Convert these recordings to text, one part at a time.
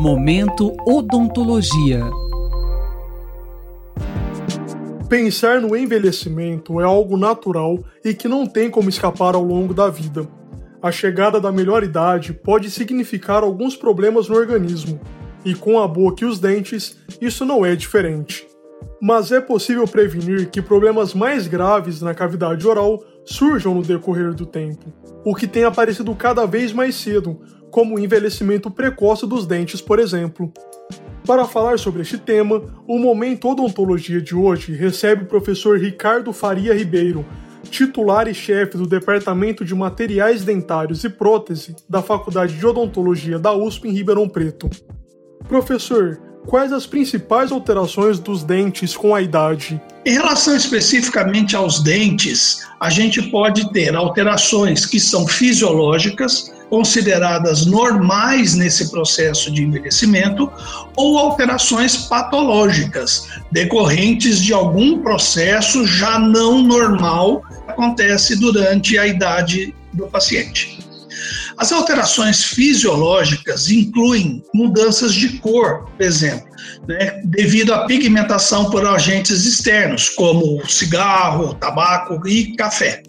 Momento Odontologia. Pensar no envelhecimento é algo natural e que não tem como escapar ao longo da vida. A chegada da melhor idade pode significar alguns problemas no organismo, e com a boca e os dentes, isso não é diferente. Mas é possível prevenir que problemas mais graves na cavidade oral surjam no decorrer do tempo, o que tem aparecido cada vez mais cedo, como o envelhecimento precoce dos dentes, por exemplo. Para falar sobre este tema, o Momento Odontologia de hoje recebe o professor Ricardo Faria Ribeiro, titular e chefe do Departamento de Materiais Dentários e Prótese da Faculdade de Odontologia da USP em Ribeirão Preto. Professor, quais as principais alterações dos dentes com a idade? Em relação especificamente aos dentes, a gente pode ter alterações que são fisiológicas, consideradas normais nesse processo de envelhecimento, ou alterações patológicas, decorrentes de algum processo já não normal que acontece durante a idade do paciente. As alterações fisiológicas incluem mudanças de cor, por exemplo, né, devido à pigmentação por agentes externos, como cigarro, tabaco e café.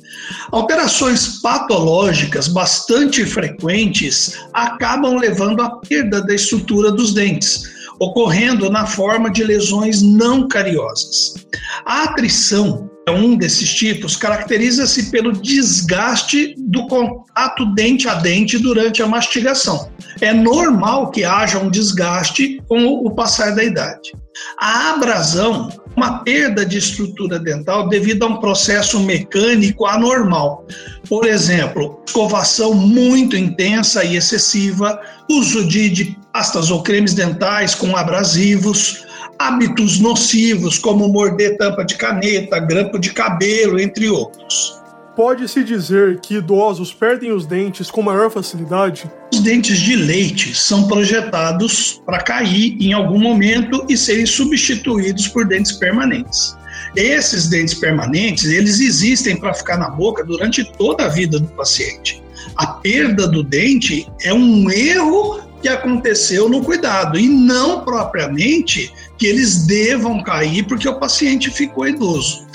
Alterações patológicas bastante frequentes acabam levando à perda da estrutura dos dentes, ocorrendo na forma de lesões não cariosas. A atrição um desses tipos, caracteriza-se pelo desgaste do contato dente a dente durante a mastigação. É normal que haja um desgaste com o passar da idade. A abrasão, uma perda de estrutura dental devido a um processo mecânico anormal. Por exemplo, escovação muito intensa e excessiva, uso de, de pastas ou cremes dentais com abrasivos, hábitos nocivos como morder tampa de caneta, grampo de cabelo, entre outros. Pode-se dizer que idosos perdem os dentes com maior facilidade? Os dentes de leite são projetados para cair em algum momento e serem substituídos por dentes permanentes. Esses dentes permanentes, eles existem para ficar na boca durante toda a vida do paciente. A perda do dente é um erro que aconteceu no cuidado e não propriamente que eles devam cair porque o paciente ficou idoso.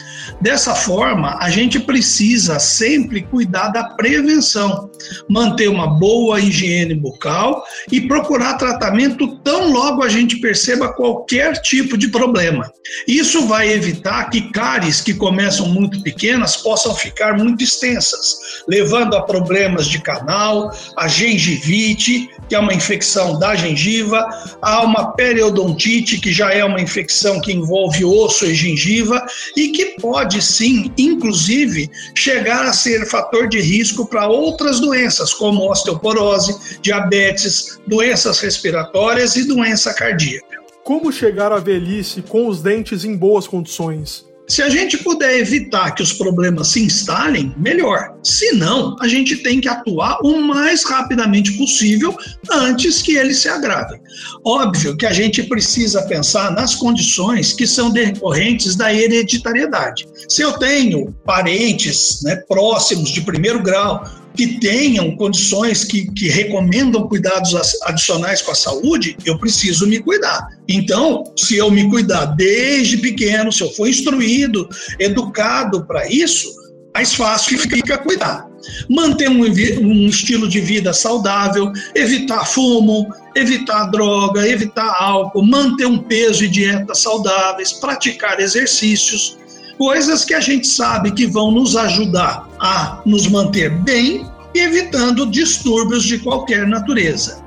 Dessa forma, a gente precisa sempre cuidar da prevenção, manter uma boa higiene bucal e procurar tratamento tão logo a gente perceba qualquer tipo de problema. Isso vai evitar que cáries que começam muito pequenas possam ficar muito extensas, levando a problemas de canal, a gengivite, que é uma infecção da gengiva, a uma periodontite, que já é uma infecção que envolve osso e gengiva e que pode sim, inclusive, chegar a ser fator de risco para outras doenças, como osteoporose, diabetes, doenças respiratórias e doença cardíaca. Como chegar à velhice com os dentes em boas condições? Se a gente puder evitar que os problemas se instalem, melhor. Se não, a gente tem que atuar o mais rapidamente possível antes que eles se agravem. Óbvio que a gente precisa pensar nas condições que são decorrentes da hereditariedade. Se eu tenho parentes né, próximos de primeiro grau que tenham condições que, que recomendam cuidados adicionais com a saúde, eu preciso me cuidar. Então, se eu me cuidar desde pequeno, se eu for instruído, educado para isso, mais fácil fica cuidar. Manter um, um, estilo de vida saudável, evitar fumo, evitar droga, evitar álcool, manter um peso e dieta saudáveis, praticar exercícios, coisas que a gente sabe que vão nos ajudar a nos manter bem evitando distúrbios de qualquer natureza.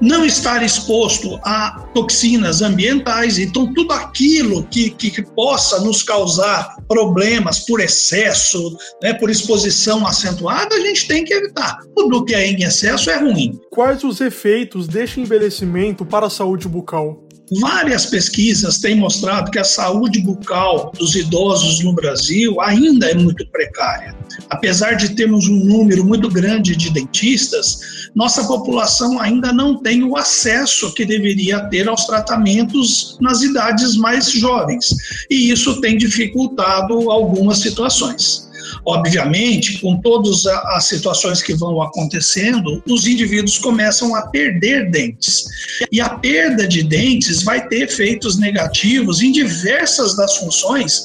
Não estar exposto a toxinas ambientais, então tudo aquilo que, que, que possa nos causar problemas por excesso, né, por exposição acentuada, a gente tem que evitar. Tudo que é em excesso é ruim. Quais os efeitos deste envelhecimento para a saúde bucal? Várias pesquisas têm mostrado que a saúde bucal dos idosos no Brasil ainda é muito precária. Apesar de termos um número muito grande de dentistas, nossa população ainda não tem o acesso que deveria ter aos tratamentos nas idades mais jovens, e isso tem dificultado algumas situações. Obviamente, com todas as situações que vão acontecendo, os indivíduos começam a perder dentes. E a perda de dentes vai ter efeitos negativos em diversas das funções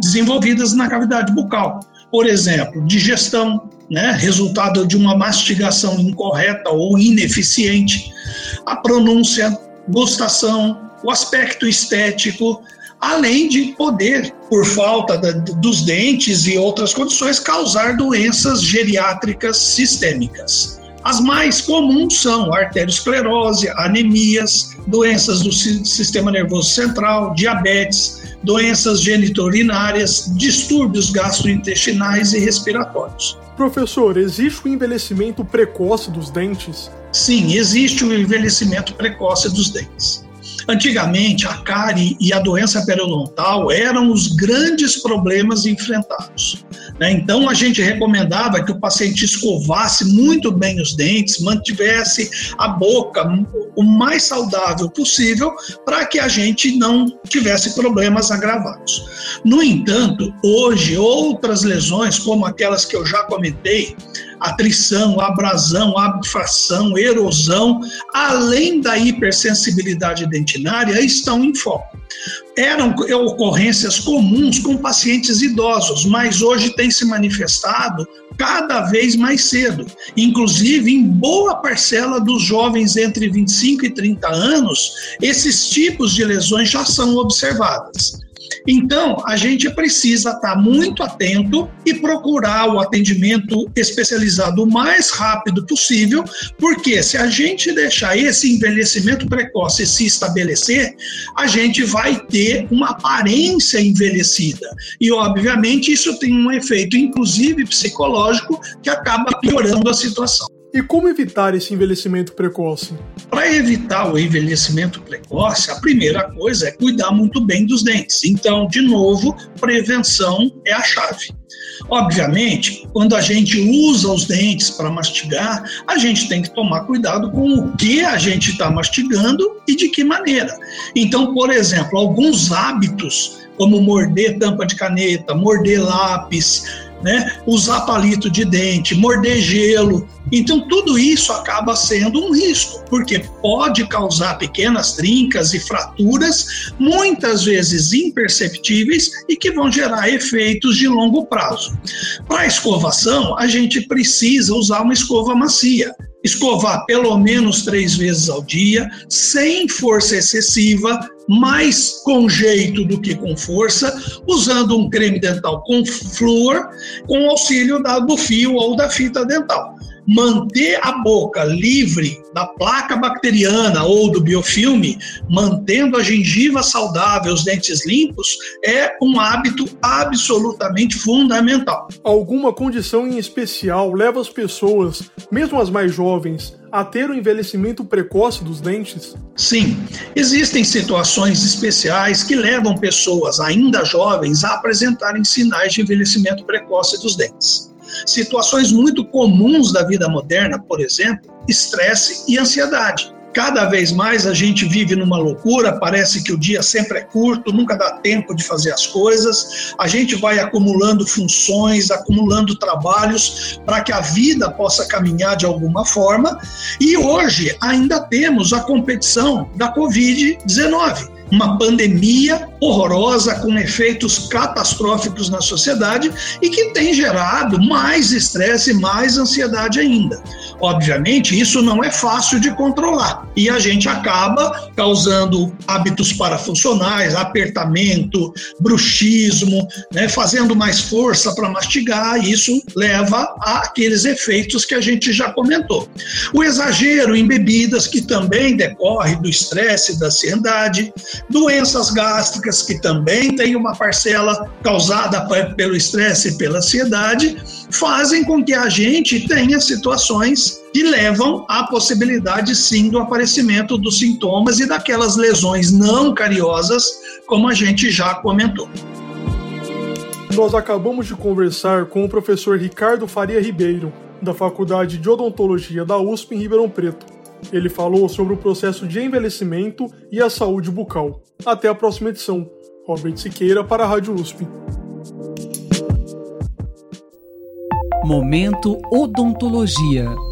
desenvolvidas na cavidade bucal. Por exemplo, digestão, né, resultado de uma mastigação incorreta ou ineficiente, a pronúncia, gustação, o aspecto estético, além de poder, por falta da, dos dentes e outras condições, causar doenças geriátricas sistêmicas. As mais comuns são arteriosclerose, anemias, doenças do sistema nervoso central, diabetes, doenças geniturinárias, distúrbios gastrointestinais e respiratórios. Professor, existe o envelhecimento precoce dos dentes? Sim, existe o envelhecimento precoce dos dentes. Antigamente, a cárie e a doença periodontal eram os grandes problemas enfrentados. Né? Então, a gente recomendava que o paciente escovasse muito bem os dentes, mantivesse a boca o mais saudável possível para que a gente não tivesse problemas agravados. No entanto, hoje, outras lesões, como aquelas que eu já comentei, atrição, abrasão, abfação, erosão, além da hipersensibilidade dentinária, estão em foco. Eram ocorrências comuns com pacientes idosos, mas hoje tem se manifestado cada vez mais cedo. Inclusive, em boa parcela dos jovens entre 25 e 30 anos, esses tipos de lesões já são observadas. Então, a gente precisa estar muito atento e procurar o atendimento especializado o mais rápido possível, porque se a gente deixar esse envelhecimento precoce se estabelecer, a gente vai ter uma aparência envelhecida. E, obviamente, isso tem um efeito, inclusive psicológico, que acaba piorando a situação. E como evitar esse envelhecimento precoce? Para evitar o envelhecimento precoce, a primeira coisa é cuidar muito bem dos dentes. Então, de novo, prevenção é a chave. Obviamente, quando a gente usa os dentes para mastigar, a gente tem que tomar cuidado com o que a gente está mastigando e de que maneira. Então, por exemplo, alguns hábitos, como morder tampa de caneta, morder lápis, né? usar palito de dente, morder gelo. Então, tudo isso acaba sendo um risco, porque pode causar pequenas trincas e fraturas, muitas vezes imperceptíveis e que vão gerar efeitos de longo prazo. Para escovação, a gente precisa usar uma escova macia escovar pelo menos três vezes ao dia, sem força excessiva, mais com jeito do que com força, usando um creme dental com flúor, com auxílio da, do fio ou da fita dental manter a boca livre da placa bacteriana ou do biofilme, mantendo a gengiva saudável, os dentes limpos, é um hábito absolutamente fundamental. Alguma condição em especial leva as pessoas, mesmo as mais jovens, a ter o envelhecimento precoce dos dentes? Sim, existem situações especiais que levam pessoas ainda jovens a apresentarem sinais de envelhecimento precoce dos dentes. Situações muito comuns da vida moderna, por exemplo, estresse e ansiedade. Cada vez mais a gente vive numa loucura, parece que o dia sempre é curto, nunca dá tempo de fazer as coisas. A gente vai acumulando funções, acumulando trabalhos para que a vida possa caminhar de alguma forma. E hoje ainda temos a competição da Covid-19 uma pandemia horrorosa com efeitos catastróficos na sociedade e que tem gerado mais estresse e mais ansiedade ainda. Obviamente, isso não é fácil de controlar e a gente acaba causando hábitos parafuncionais, apertamento, bruxismo, né, fazendo mais força para mastigar, e isso leva àqueles efeitos que a gente já comentou. O exagero em bebidas, que também decorre do estresse da ansiedade, doenças gástricas, que também tem uma parcela causada pelo estresse e pela ansiedade, fazem com que a gente tenha situações que levam à possibilidade sim do aparecimento dos sintomas e daquelas lesões não cariosas, como a gente já comentou. Nós acabamos de conversar com o professor Ricardo Faria Ribeiro, da Faculdade de Odontologia da USP em Ribeirão Preto. Ele falou sobre o processo de envelhecimento e a saúde bucal. Até a próxima edição. Robert Siqueira para a Rádio USP. Momento Odontologia.